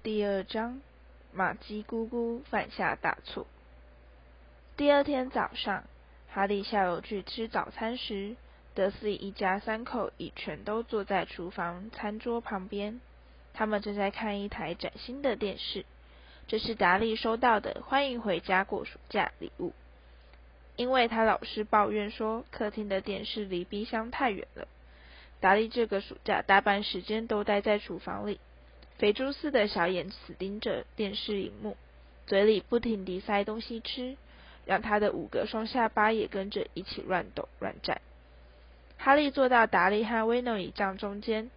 第二章，玛姬姑姑犯下大错。第二天早上，哈利下楼去吃早餐时，德斯一家三口已全都坐在厨房餐桌旁边。他们正在看一台崭新的电视。这是达利收到的欢迎回家过暑假礼物，因为他老是抱怨说客厅的电视离冰箱太远了。达利这个暑假大半时间都待在厨房里。肥猪似的小眼死盯着电视荧幕，嘴里不停地塞东西吃，让他的五个双下巴也跟着一起乱抖乱颤。哈利坐到达利和威诺姨丈中间，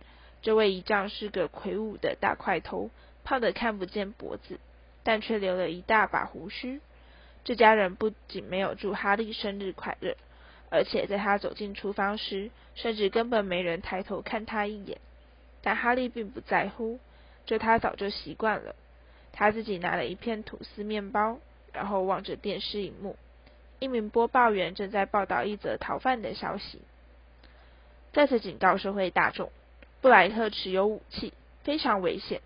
这位姨丈是个魁梧的大块头，胖得看不见脖子，但却留了一大把胡须。这家人不仅没有祝哈利生日快乐，而且在他走进厨房时，甚至根本没人抬头看他一眼。但哈利并不在乎。这他早就习惯了。他自己拿了一片吐司面包，然后望着电视荧幕。一名播报员正在报道一则逃犯的消息，再次警告社会大众：布莱特持有武器，非常危险。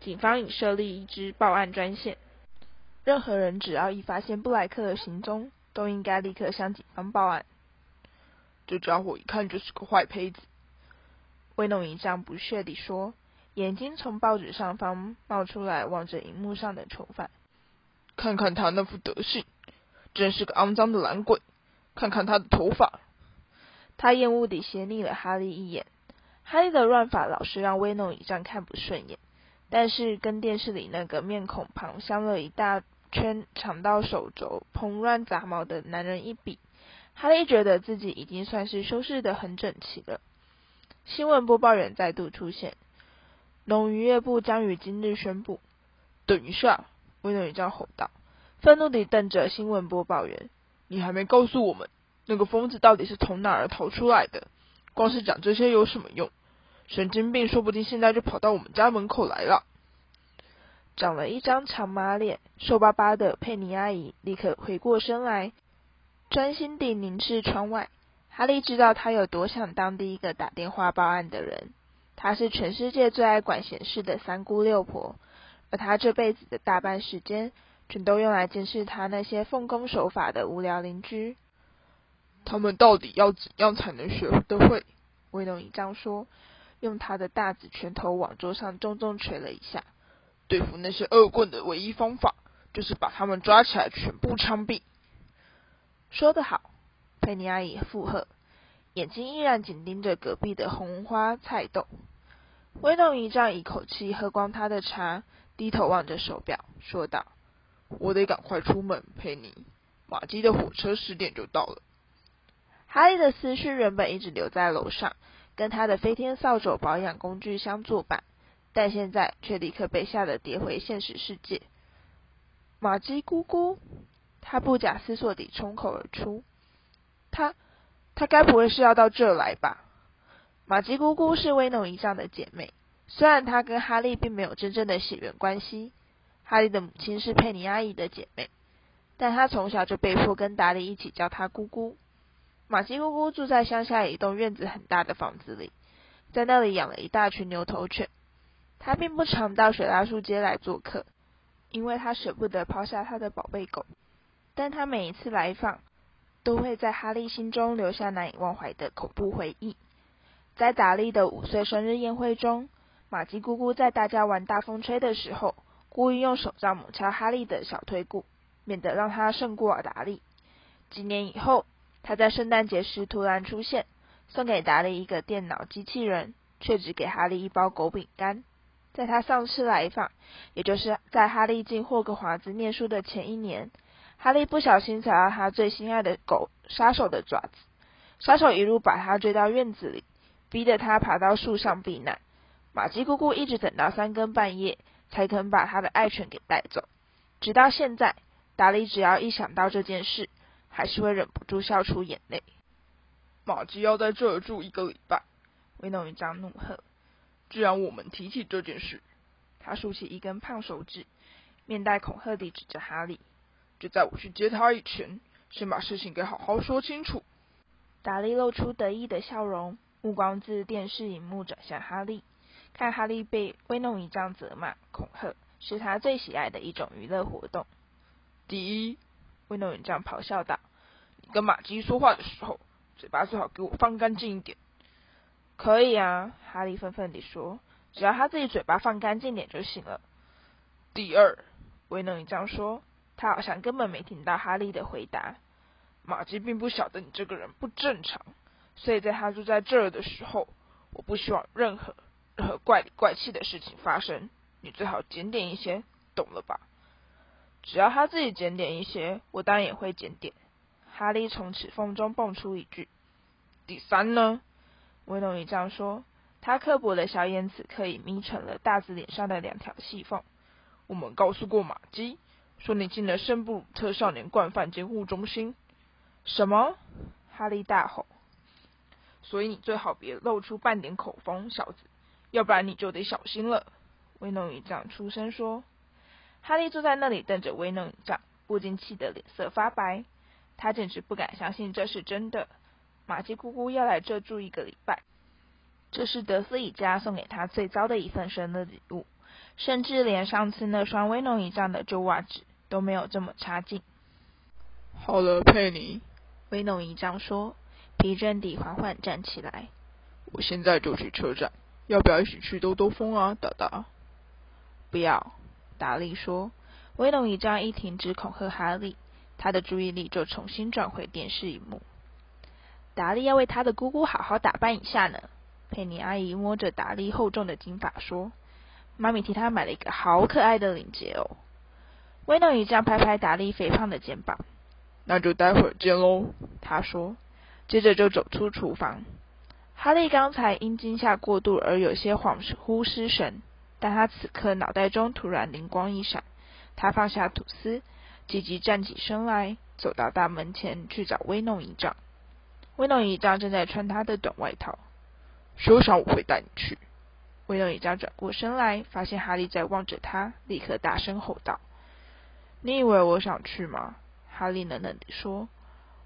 警方已设立一支报案专线，任何人只要一发现布莱克的行踪，都应该立刻向警方报案。这家伙一看就是个坏胚子，威诺一丈不屑地说。眼睛从报纸上方冒出来，望着荧幕上的囚犯。看看他那副德行，真是个肮脏的懒鬼！看看他的头发。他厌恶地斜睨了哈利一眼。哈利的乱发老是让威诺一丈看不顺眼，但是跟电视里那个面孔旁镶了一大圈长到手肘、蓬乱杂毛的男人一比，哈利觉得自己已经算是收拾得很整齐了。新闻播报员再度出现。农渔业部将于今日宣布。等一下，威诺一丈吼道，愤怒地瞪着新闻播报员：“你还没告诉我们，那个疯子到底是从哪儿逃出来的？光是讲这些有什么用？神经病说不定现在就跑到我们家门口来了。”长了一张长马脸、瘦巴巴的佩妮阿姨立刻回过身来，专心地凝视窗外。哈利知道他有多想当第一个打电话报案的人。她是全世界最爱管闲事的三姑六婆，而她这辈子的大半时间，全都用来监视她那些奉公守法的无聊邻居。他们到底要怎样才能学得会？威农一丈说，用他的大指拳头往桌上重重捶了一下。对付那些恶棍的唯一方法，就是把他们抓起来全部枪毙。说得好，佩妮阿姨附和。眼睛依然紧盯着隔壁的红花菜豆。威诺一丈一口气喝光他的茶，低头望着手表，说道：“我得赶快出门，佩妮。马基的火车十点就到了。”哈利的思绪原本一直留在楼上，跟他的飞天扫帚保养工具相作伴，但现在却立刻被吓得跌回现实世界。马基姑姑，他不假思索地冲口而出：“他。”她该不会是要到这来吧？玛吉姑姑是威农一丈的姐妹，虽然她跟哈利并没有真正的血缘关系。哈利的母亲是佩妮阿姨的姐妹，但她从小就被迫跟达利一起叫她姑姑。玛吉姑姑住在乡下一栋院子很大的房子里，在那里养了一大群牛头犬。她并不常到雪拉树街来做客，因为她舍不得抛下她的宝贝狗。但她每一次来访，都会在哈利心中留下难以忘怀的恐怖回忆。在达利的五岁生日宴会中，玛姬姑姑在大家玩大风吹的时候，故意用手杖猛敲哈利的小腿骨，免得让他胜过达利。几年以后，他在圣诞节时突然出现，送给达利一个电脑机器人，却只给哈利一包狗饼干。在他上次来访，也就是在哈利进霍格华兹念书的前一年。哈利不小心踩到他最心爱的狗杀手的爪子，杀手一路把他追到院子里，逼得他爬到树上避难。玛姬姑姑一直等到三更半夜，才肯把他的爱犬给带走。直到现在，达利只要一想到这件事，还是会忍不住笑出眼泪。玛姬要在这儿住一个礼拜，威诺一张怒喝。既然我们提起这件事，他竖起一根胖手指，面带恐吓地指着哈利。就在我去接他以前，先把事情给好好说清楚。达利露出得意的笑容，目光自电视荧幕转向哈利，看哈利被威弄一仗责骂、恐吓，是他最喜爱的一种娱乐活动。第一，威弄一仗咆哮道：“你跟马基说话的时候，嘴巴最好给我放干净一点。”可以啊，哈利愤愤地说：“只要他自己嘴巴放干净点就行了。”第二，威弄一仗说，他好像根本没听到哈利的回答。马吉并不晓得你这个人不正常，所以在他住在这儿的时候，我不希望任何任何怪里怪气的事情发生。你最好检点一些，懂了吧？只要他自己检点一些，我当然也会检点。哈利从齿缝中蹦出一句：“第三呢？”威龙一仗说，他刻薄的小眼此刻已眯成了大字脸上的两条细缝。我们告诉过马基，说你进了圣布特少年惯犯监护中心。什么？哈利大吼！所以你最好别露出半点口风，小子，要不然你就得小心了。威弄一仗出声说。哈利坐在那里瞪着威弄一仗，不禁气得脸色发白。他简直不敢相信这是真的。玛姬姑姑要来这住一个礼拜，这是德斯里家送给他最糟的一份生日礼物，甚至连上次那双威弄一仗的旧袜子都没有这么差劲。好了，佩妮。威农一丈说：“皮真迪缓缓站起来。我现在就去车站，要不要一起去兜兜风啊，达达？”不要，达利说。威农一丈一停止恐吓哈利，他的注意力就重新转回电视荧幕。达利要为他的姑姑好好打扮一下呢。佩妮阿姨摸着达利厚重的金发说：“妈咪替他买了一个好可爱的领结哦。”威诺一丈拍拍达利肥胖的肩膀。那就待会儿见喽，他说，接着就走出厨房。哈利刚才因惊吓过度而有些恍惚失神，但他此刻脑袋中突然灵光一闪，他放下吐司，急急站起身来，走到大门前去找威诺一丈。威诺一丈正在穿他的短外套。休想我会带你去！威诺一丈转过身来，发现哈利在望着他，立刻大声吼道：“你以为我想去吗？”哈利冷冷地说：“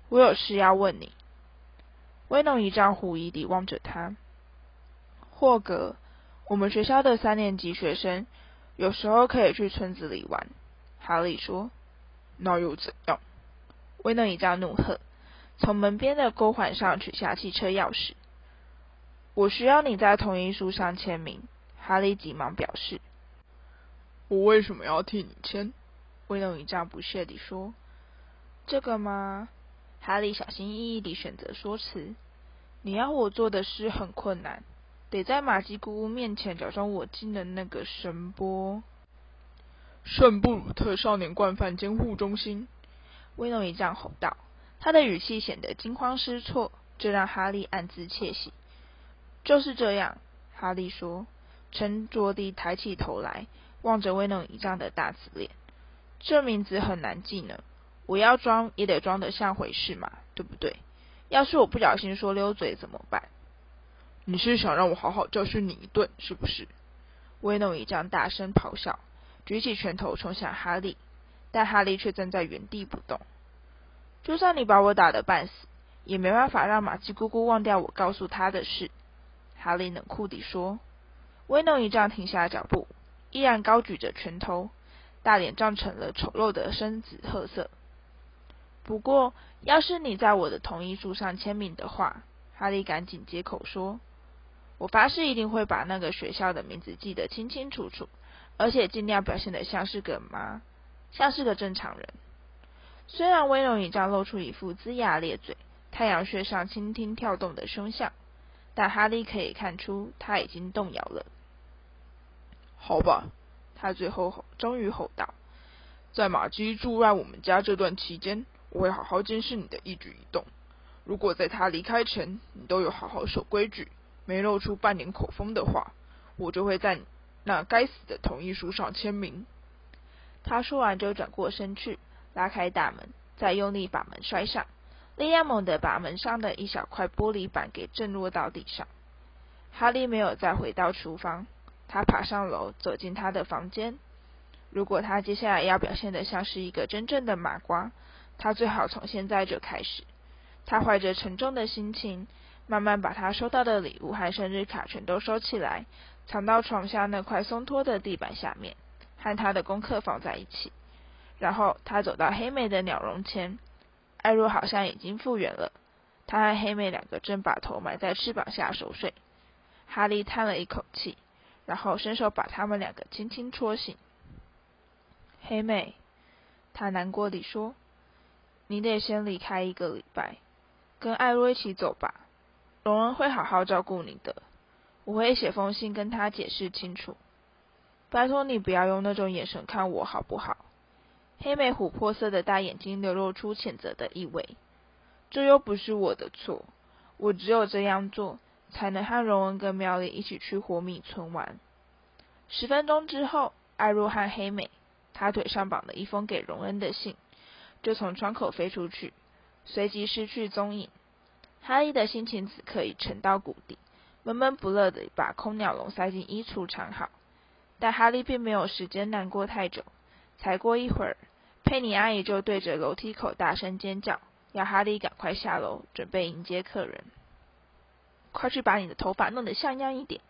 我有事要问你。”威农一丈狐疑地望着他。霍格，我们学校的三年级学生有时候可以去村子里玩。”哈利说。“那又怎样？”威农一丈怒喝，从门边的钩环上取下汽车钥匙。“我需要你在同意书上签名。”哈利急忙表示。“我为什么要替你签？”威龙一丈不屑地说。这个吗？哈利小心翼翼地选择说辞。你要我做的事很困难，得在玛姬姑姑面前假装我进了那个神波。圣布鲁特少年惯犯监护中心。威诺一丈吼道，他的语气显得惊慌失措，这让哈利暗自窃喜。就是这样，哈利说，沉着地抬起头来，望着威诺一丈的大紫脸。这名字很难记呢。我要装也得装得像回事嘛，对不对？要是我不小心说溜嘴怎么办？你是想让我好好教训你一顿，是不是？威诺一将大声咆哮，举起拳头冲向哈利，但哈利却站在原地不动。就算你把我打得半死，也没办法让马姬姑姑忘掉我告诉她的事。哈利冷酷地说。威诺一将停下脚步，依然高举着拳头，大脸涨成了丑陋的深紫褐色。不过，要是你在我的同意书上签名的话，哈利赶紧接口说：“我发誓一定会把那个学校的名字记得清清楚楚，而且尽量表现得像是个妈，像是个正常人。”虽然威龙一丈露出一副龇牙咧嘴、太阳穴上倾听跳动的凶相，但哈利可以看出他已经动摇了。好吧，他最后吼，终于吼道：“在马基住在我们家这段期间。”我会好好监视你的一举一动。如果在他离开前，你都有好好守规矩，没露出半点口风的话，我就会在那该死的同意书上签名。他说完就转过身去，拉开大门，再用力把门摔上，利亚猛地把门上的一小块玻璃板给震落到地上。哈利没有再回到厨房，他爬上楼，走进他的房间。如果他接下来要表现得像是一个真正的麻瓜，他最好从现在就开始。他怀着沉重的心情，慢慢把他收到的礼物和生日卡全都收起来，藏到床下那块松脱的地板下面，和他的功课放在一起。然后他走到黑妹的鸟笼前，艾若好像已经复原了。他和黑妹两个正把头埋在翅膀下熟睡。哈利叹了一口气，然后伸手把他们两个轻轻戳醒。黑妹，他难过地说：“你得先离开一个礼拜，跟艾洛一起走吧。荣恩会好好照顾你的，我会写封信跟他解释清楚。拜托你不要用那种眼神看我，好不好？”黑妹琥珀色的大眼睛流露出谴责的意味。这又不是我的错，我只有这样做，才能和荣恩跟妙丽一起去火米村玩。十分钟之后，艾若和黑美，他腿上绑了一封给荣恩的信，就从窗口飞出去，随即失去踪影。哈利的心情此刻已沉到谷底，闷闷不乐地把空鸟笼塞进衣橱藏好。但哈利并没有时间难过太久，才过一会儿。佩妮阿姨就对着楼梯口大声尖叫，要哈利赶快下楼，准备迎接客人。快去把你的头发弄得像样一点！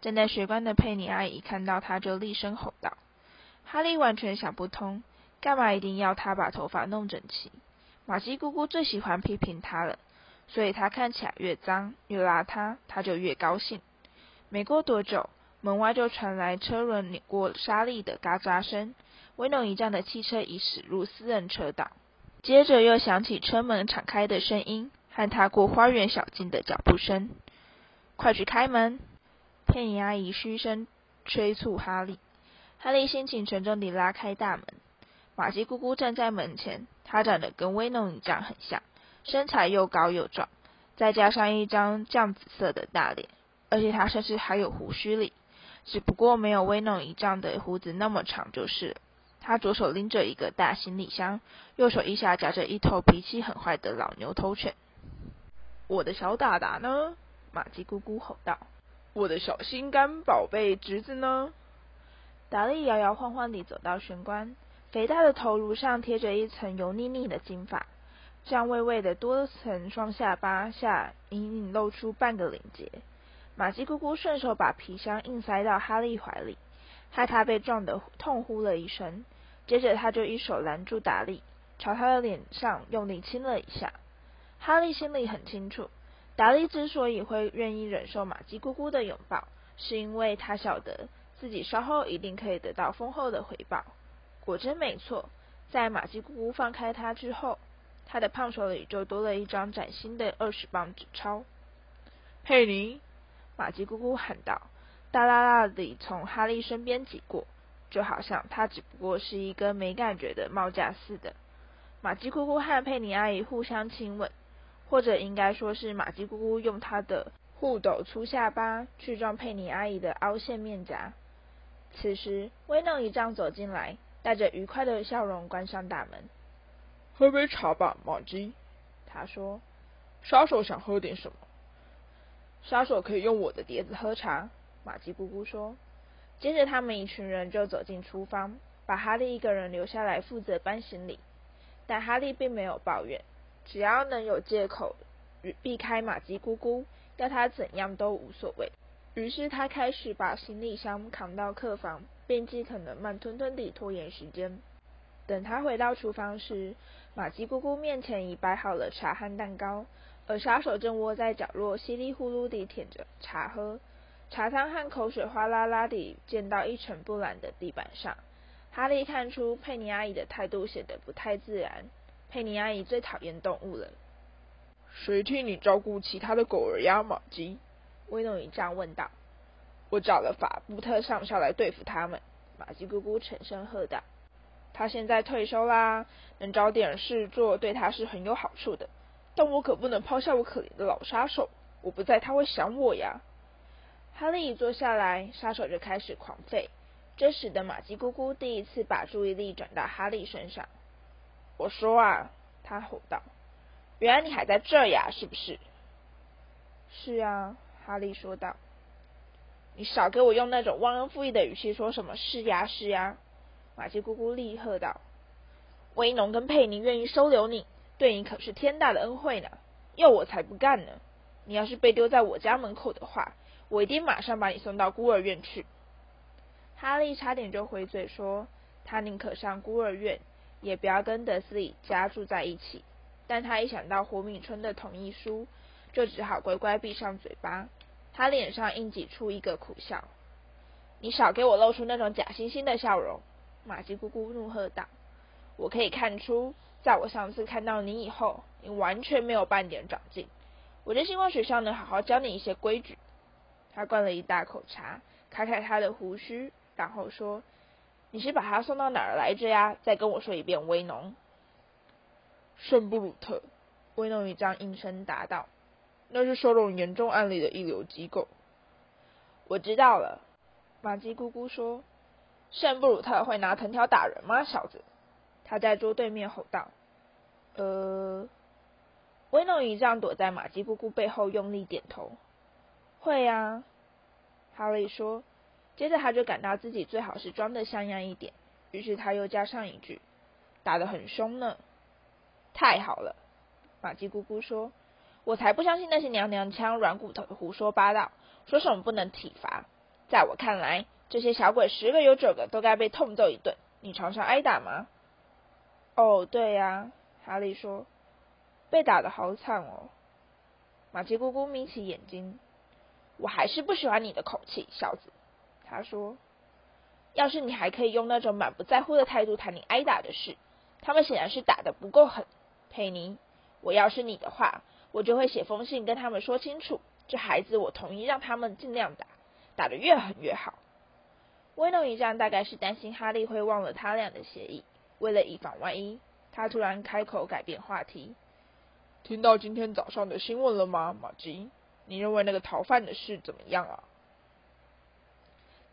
站在学关的佩妮阿姨看到他，就厉声吼道。哈利完全想不通，干嘛一定要他把头发弄整齐？玛姬姑姑最喜欢批评他了，所以他看起来越脏越邋遢，他就越高兴。没过多久，门外就传来车轮碾过沙砾的嘎喳声。威龙一站的汽车已驶入私人车道，接着又响起车门敞开的声音和踏过花园小径的脚步声。快去开门！佩妮阿姨嘘声催促哈利。哈利心情沉重地拉开大门。玛姬姑姑站在门前，她长得跟威诺一丈很像，身材又高又壮，再加上一张酱紫色的大脸，而且她甚至还有胡须里，只不过没有威诺一丈的胡子那么长就是了。他左手拎着一个大行李箱，右手一下夹着一头脾气很坏的老牛头犬。我的小达达呢？玛姬姑姑吼道。我的小心肝宝贝侄子呢？达利摇摇晃晃地走到玄关，肥大的头颅上贴着一层油腻腻的金发，酱味味的多层双下巴下隐隐露出半个领结。玛姬姑姑顺手把皮箱硬塞到哈利怀里，害他被撞得痛呼了一声。接着，他就一手拦住达利，朝他的脸上用力亲了一下。哈利心里很清楚，达利之所以会愿意忍受玛姬姑姑的拥抱，是因为他晓得自己稍后一定可以得到丰厚的回报。果真没错，在玛姬姑姑放开他之后，他的胖手里就多了一张崭新的二十磅纸钞。佩妮，玛姬姑姑喊道，大啦啦地从哈利身边挤过。就好像他只不过是一根没感觉的帽架似的。玛姬姑姑和佩妮阿姨互相亲吻，或者应该说是玛姬姑姑用她的护斗粗下巴去撞佩妮阿姨的凹陷面颊。此时，威诺一丈走进来，带着愉快的笑容关上大门。喝杯茶吧，玛姬，他说。杀手想喝点什么？杀手可以用我的碟子喝茶，玛姬姑姑说。接着，他们一群人就走进厨房，把哈利一个人留下来负责搬行李。但哈利并没有抱怨，只要能有借口避开玛姬姑姑，要他怎样都无所谓。于是他开始把行李箱扛到客房，并尽可能慢吞吞地拖延时间。等他回到厨房时，玛姬姑姑面前已摆好了茶和蛋糕，而杀手正窝在角落，稀里呼噜地舔着茶喝。茶汤和口水哗啦啦地溅到一尘不染的地板上。哈利看出佩妮阿姨的态度显得不太自然。佩妮阿姨最讨厌动物了。谁替你照顾其他的狗儿呀，玛姬？威诺一丈问道。我找了法布特上校来对付他们。玛吉姑姑沉声喝道。他现在退休啦，能找点事做对他是很有好处的。但我可不能抛下我可怜的老杀手。我不在，他会想我呀。哈利一坐下来，杀手就开始狂吠，这使得玛吉姑姑第一次把注意力转到哈利身上。我说啊，他吼道：“原来你还在这呀，是不是？”“是啊。”哈利说道。“你少给我用那种忘恩负义的语气说什么是呀是呀！”马奇姑姑厉喝道。“威农跟佩妮愿意收留你，对你可是天大的恩惠呢，要我才不干呢。”你要是被丢在我家门口的话，我一定马上把你送到孤儿院去。哈利差点就回嘴说，他宁可上孤儿院，也不要跟德斯里家住在一起。但他一想到胡敏春的同意书，就只好乖乖闭上嘴巴。他脸上硬挤出一个苦笑。你少给我露出那种假惺惺的笑容！玛姬姑姑怒喝道。我可以看出，在我上次看到你以后，你完全没有半点长进。我真希望学校能好好教你一些规矩。他灌了一大口茶，揩揩他的胡须，然后说：“你是把他送到哪儿来着呀？再跟我说一遍。”威农。圣布鲁特，威农一张应声答道：“那是收容严重案例的一流机构。”我知道了。玛姬姑姑说：“圣布鲁特会拿藤条打人吗，小子？”他在桌对面吼道：“呃。”威诺一丈躲在玛姬姑姑背后用力点头：“会呀。”哈利说。接着他就感到自己最好是装的像样一点，于是他又加上一句：“打得很凶呢。”太好了，马姬姑姑说：“我才不相信那些娘娘腔、软骨头的胡说八道，说什么不能体罚。在我看来，这些小鬼十个有九个都该被痛揍一顿。你常常挨打吗？”“哦，对呀。”哈利说，“被打的好惨哦。”马姬姑姑眯起眼睛：“我还是不喜欢你的口气，小子。”他说：“要是你还可以用那种满不在乎的态度谈你挨打的事，他们显然是打的不够狠。”佩妮，我要是你的话，我就会写封信跟他们说清楚，这孩子我同意让他们尽量打，打得越狠越好。威诺一战大概是担心哈利会忘了他俩的协议，为了以防万一，他突然开口改变话题。听到今天早上的新闻了吗，马吉？你认为那个逃犯的事怎么样啊？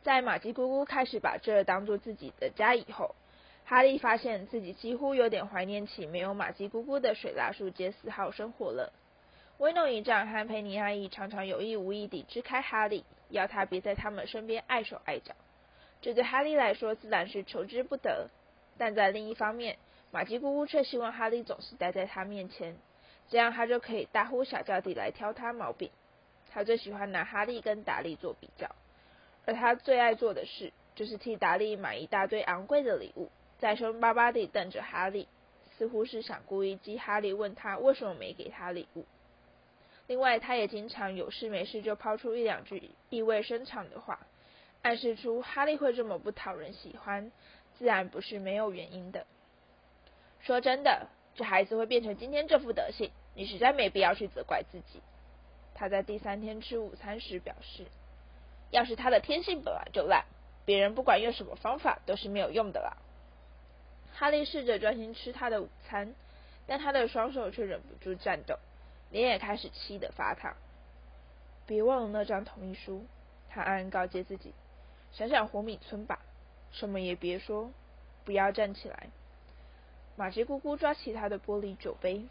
在马吉姑姑开始把这当做自己的家以后。哈利发现自己几乎有点怀念起没有玛姬姑姑的水蜡树街四号生活了。威诺一丈和佩妮阿姨常常有意无意地支开哈利，要他别在他们身边碍手碍脚。这对哈利来说自然是求之不得，但在另一方面，玛姬姑姑却希望哈利总是待在他面前，这样他就可以大呼小叫地来挑他毛病。他最喜欢拿哈利跟达利做比较，而他最爱做的事就是替达利买一大堆昂贵的礼物。在凶巴巴地瞪着哈利，似乎是想故意激哈利问他为什么没给他礼物。另外，他也经常有事没事就抛出一两句意味深长的话，暗示出哈利会这么不讨人喜欢，自然不是没有原因的。说真的，这孩子会变成今天这副德行，你实在没必要去责怪自己。他在第三天吃午餐时表示，要是他的天性本来就烂，别人不管用什么方法都是没有用的啦。哈利试着专心吃他的午餐，但他的双手却忍不住颤抖，脸也开始气得发烫。别忘了那张同意书，他暗暗告诫自己。想想火米村吧，什么也别说，不要站起来。玛吉姑姑抓起他的玻璃酒杯，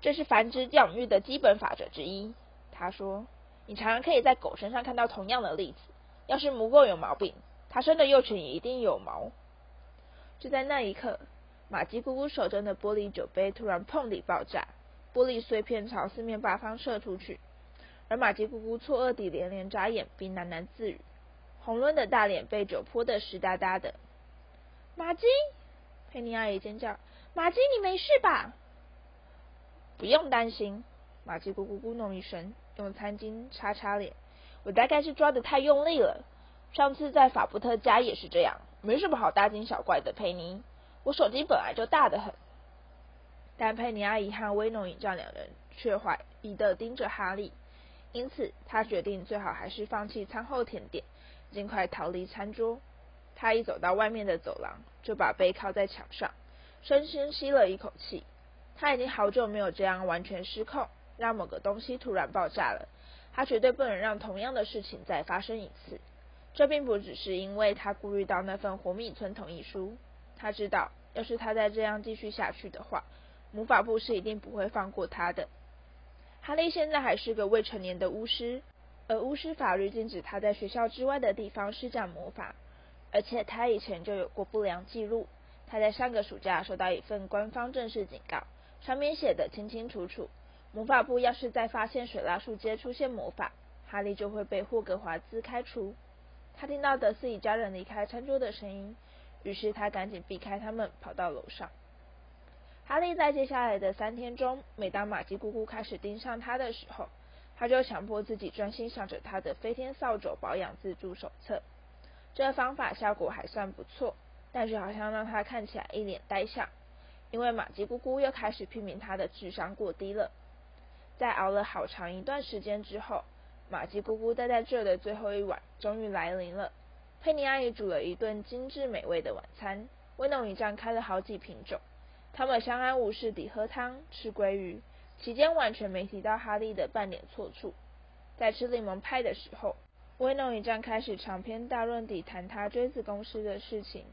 这是繁殖养育的基本法则之一。他说：“你常常可以在狗身上看到同样的例子。要是母狗有毛病，它生的幼犬也一定有毛。”就在那一刻，玛姬姑姑手中的玻璃酒杯突然砰地爆炸，玻璃碎片朝四面八方射出去，而玛姬姑姑错愕地连连眨眼，并喃喃自语，红润的大脸被酒泼得湿哒哒的。玛姬，佩妮阿姨尖叫：“玛姬，你没事吧？”不用担心，玛姬姑姑咕哝一声，用餐巾擦擦脸：“我大概是抓得太用力了，上次在法布特家也是这样。”没什么好大惊小怪的，佩妮。我手机本来就大得很。但佩妮阿姨和威农一丈两人却怀疑的盯着哈利，因此他决定最好还是放弃餐后甜点，尽快逃离餐桌。他一走到外面的走廊，就把背靠在墙上，深深吸了一口气。他已经好久没有这样完全失控，让某个东西突然爆炸了。他绝对不能让同样的事情再发生一次。这并不只是因为他顾虑到那份活米村同意书，他知道，要是他再这样继续下去的话，魔法部是一定不会放过他的。哈利现在还是个未成年的巫师，而巫师法律禁止他在学校之外的地方施展魔法，而且他以前就有过不良记录。他在上个暑假收到一份官方正式警告，上面写的清清楚楚：魔法部要是再发现水蜡树街出现魔法，哈利就会被霍格华兹开除。他听到德斯一家人离开餐桌的声音，于是他赶紧避开他们，跑到楼上。哈利在接下来的三天中，每当玛姬姑姑开始盯上他的时候，他就强迫自己专心想着他的飞天扫帚保养自助手册。这方法效果还算不错，但是好像让他看起来一脸呆相，因为玛姬姑姑又开始批评他的智商过低了。在熬了好长一段时间之后，玛姬姑姑待在这的最后一晚终于来临了。佩妮阿姨煮了一顿精致美味的晚餐，威农一站开了好几瓶酒。他们相安无事地喝汤、吃鲑鱼，期间完全没提到哈利的半点错处。在吃柠檬派的时候，威诺一战开始长篇大论地谈他追子公司的事情，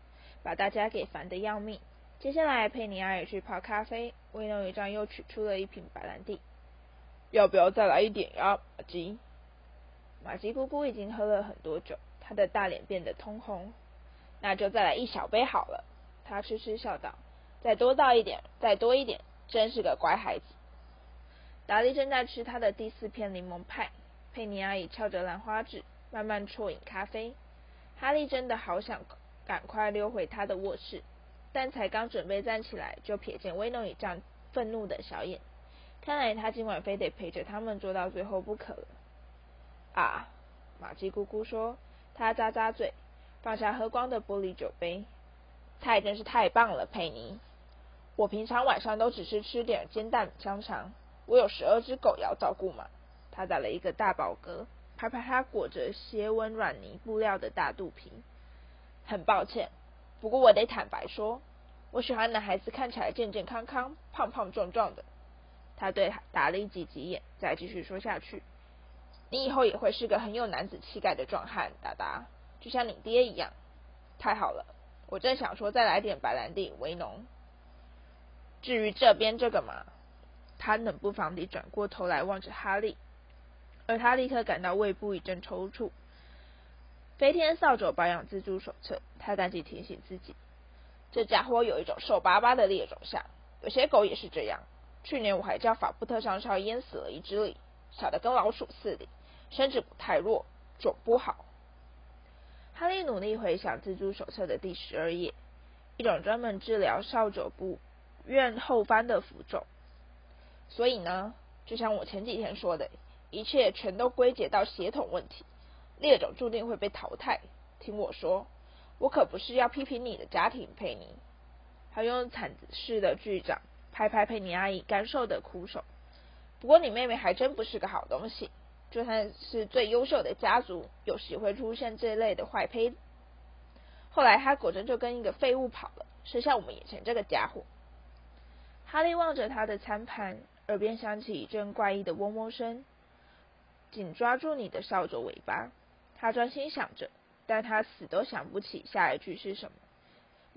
把大家给烦得要命。接下来，佩妮阿姨去泡咖啡，威诺一战又取出了一瓶白兰地。要不要再来一点呀，马吉？马吉姑姑已经喝了很多酒，她的大脸变得通红。那就再来一小杯好了。她痴痴笑道。再多倒一点，再多一点，真是个乖孩子。达利正在吃他的第四片柠檬派，佩妮阿姨翘着兰花指，慢慢啜饮咖啡。哈利真的好想赶快溜回他的卧室，但才刚准备站起来，就瞥见威诺伊这样愤怒的小眼。看来他今晚非得陪着他们坐到最后不可了。啊，玛姬姑姑说，她咂咂嘴，放下喝光的玻璃酒杯。菜真是太棒了，佩妮。我平常晚上都只是吃点煎蛋香肠，我有十二只狗要照顾嘛。他打了一个大饱嗝，拍拍他裹着斜纹软泥布料的大肚皮。很抱歉，不过我得坦白说，我喜欢男孩子看起来健健康康、胖胖壮壮的。他对打了一几几眼，再继续说下去。你以后也会是个很有男子气概的壮汉，达达，就像你爹一样。太好了，我正想说再来点白兰地，为农。至于这边这个嘛，他冷不防地转过头来望着哈利，而他立刻感到胃部一阵抽搐。飞天扫帚保养自助手册，他赶紧提醒自己，这家伙有一种瘦巴巴的劣种相，有些狗也是这样。去年我还叫法布特上校淹死了一只里，小的跟老鼠似的，身子骨太弱，种不好。哈利努力回想蜘蛛手册的第十二页，一种专门治疗扫帚部。院后翻的符咒，所以呢，就像我前几天说的，一切全都归结到血统问题，猎种注定会被淘汰。听我说，我可不是要批评你的家庭，佩妮。他用铲子似的巨掌拍拍佩妮阿姨干瘦的枯手。不过你妹妹还真不是个好东西，就算是最优秀的家族，有时会出现这类的坏胚。后来她果真就跟一个废物跑了，剩下我们眼前这个家伙。哈利望着他的餐盘，耳边响起一阵怪异的嗡嗡声，紧抓住你的扫帚尾巴。他专心想着，但他死都想不起下一句是什么。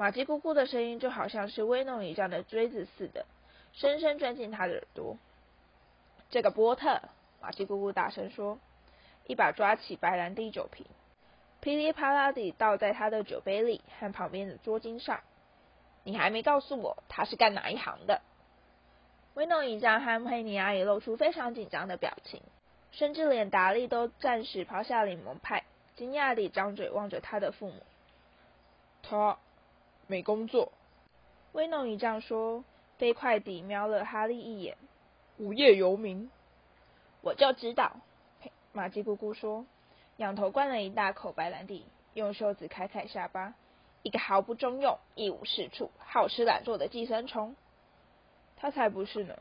玛吉姑姑的声音就好像是威弄一样的锥子似的，深深钻进他的耳朵。这个波特，玛吉姑姑大声说，一把抓起白兰地酒瓶，噼里啪啦地倒在他的酒杯里和旁边的桌巾上。你还没告诉我他是干哪一行的？威诺一家和佩尼亚也露出非常紧张的表情，甚至连达利都暂时抛下柠檬派，惊讶地张嘴望着他的父母。他没工作。威诺一丈说，飞快地瞄了哈利一眼。无业游民。我就知道。马吉姑姑说，仰头灌了一大口白兰地，用袖子揩揩下巴。一个毫不中用、一无是处、好吃懒做的寄生虫，他才不是呢！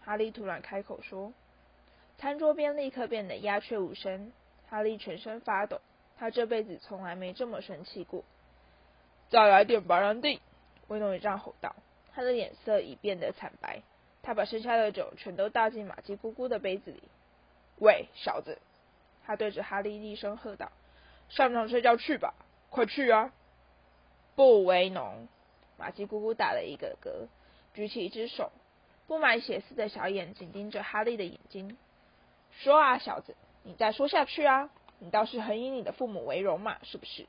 哈利突然开口说。餐桌边立刻变得鸦雀无声，哈利全身发抖，他这辈子从来没这么生气过。再来点白兰地！威诺一丈吼道，他的脸色已变得惨白。他把剩下的酒全都倒进马姬姑姑的杯子里。喂，小子！他对着哈利厉声喝道：“上床睡觉去吧，快去啊！”不为农，马姬姑姑打了一个嗝，举起一只手，布满血丝的小眼紧盯着哈利的眼睛，说啊，小子，你再说下去啊，你倒是很以你的父母为荣嘛，是不是？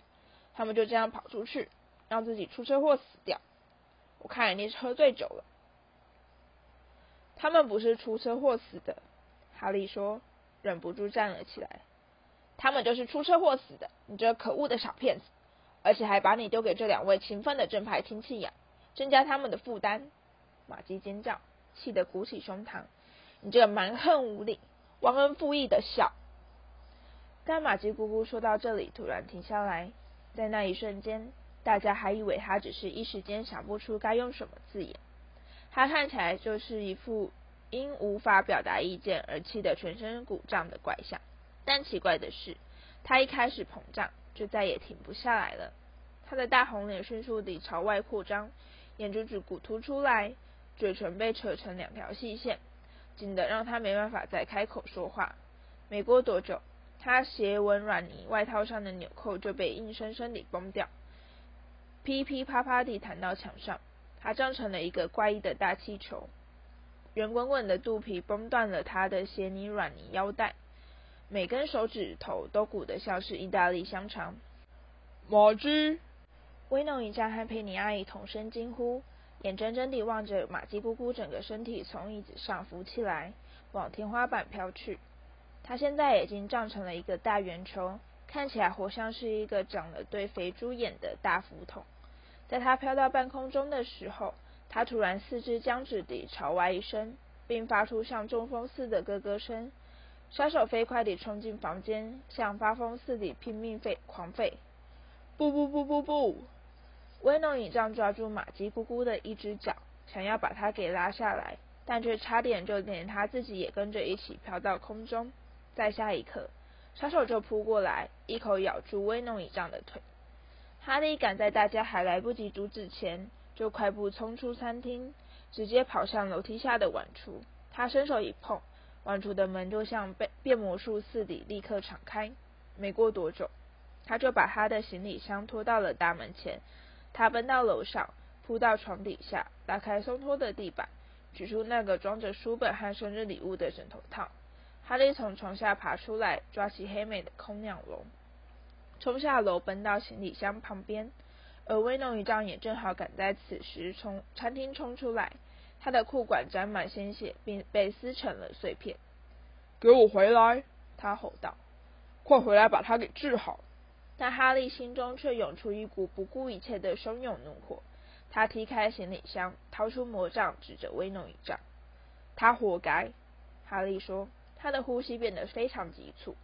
他们就这样跑出去，让自己出车祸死掉，我看你是喝醉酒了。他们不是出车祸死的，哈利说，忍不住站了起来。他们就是出车祸死的，你这可恶的小骗子！而且还把你丢给这两位勤奋的正派亲戚养，增加他们的负担。玛姬尖叫，气得鼓起胸膛。你这蛮横无理、忘恩负义的小……但玛吉姑姑说到这里，突然停下来。在那一瞬间，大家还以为他只是一时间想不出该用什么字眼。他看起来就是一副因无法表达意见而气得全身鼓胀的怪相。但奇怪的是，他一开始膨胀，就再也停不下来了。他的大红脸迅速地朝外扩张，眼珠子鼓凸出来，嘴唇被扯成两条细线，紧得让他没办法再开口说话。没过多久，他斜纹软呢外套上的纽扣就被硬生生地崩掉，噼噼啪啪地弹到墙上。它胀成了一个怪异的大气球，圆滚滚的肚皮崩断了他的鞋泥软泥腰带，每根手指头都鼓得像是意大利香肠。马基，威农一丈和佩妮阿姨同声惊呼，眼睁睁地望着玛姬姑姑整个身体从椅子上浮起来，往天花板飘去。她现在已经胀成了一个大圆球，看起来活像是一个长了对肥猪眼的大浮筒。在它飘到半空中的时候，它突然四肢僵直地朝外一伸，并发出像中风似的咯咯声。杀手飞快地冲进房间，像发疯似的拼命吠狂吠。不不不不不！威诺倚杖抓住马姬咕咕的一只脚，想要把它给拉下来，但却差点就连他自己也跟着一起飘到空中。在下一刻，杀手就扑过来，一口咬住威弄倚杖的腿。哈利赶在大家还来不及阻止前，就快步冲出餐厅，直接跑向楼梯下的碗橱。他伸手一碰，碗橱的门就像被变魔术似的立刻敞开。没过多久，他就把他的行李箱拖到了大门前。他奔到楼上，扑到床底下，拉开松脱的地板，取出那个装着书本和生日礼物的枕头套。哈利从床下爬出来，抓起黑美的空鸟笼。冲下楼，奔到行李箱旁边，而威农一丈也正好赶在此时从餐厅冲出来。他的裤管沾满鲜血，并被撕成了碎片。给我回来！他吼道：“快回来，把他给治好！”但哈利心中却涌出一股不顾一切的汹涌怒火。他踢开行李箱，掏出魔杖，指着威农一丈：“他活该！”哈利说，他的呼吸变得非常急促。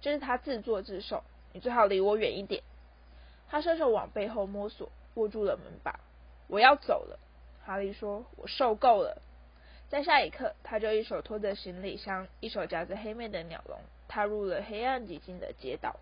这是他自作自受。你最好离我远一点。他伸手往背后摸索，握住了门把。我要走了，哈利说。我受够了。在下一刻，他就一手拖着行李箱，一手夹着黑妹的鸟笼，踏入了黑暗寂静的街道。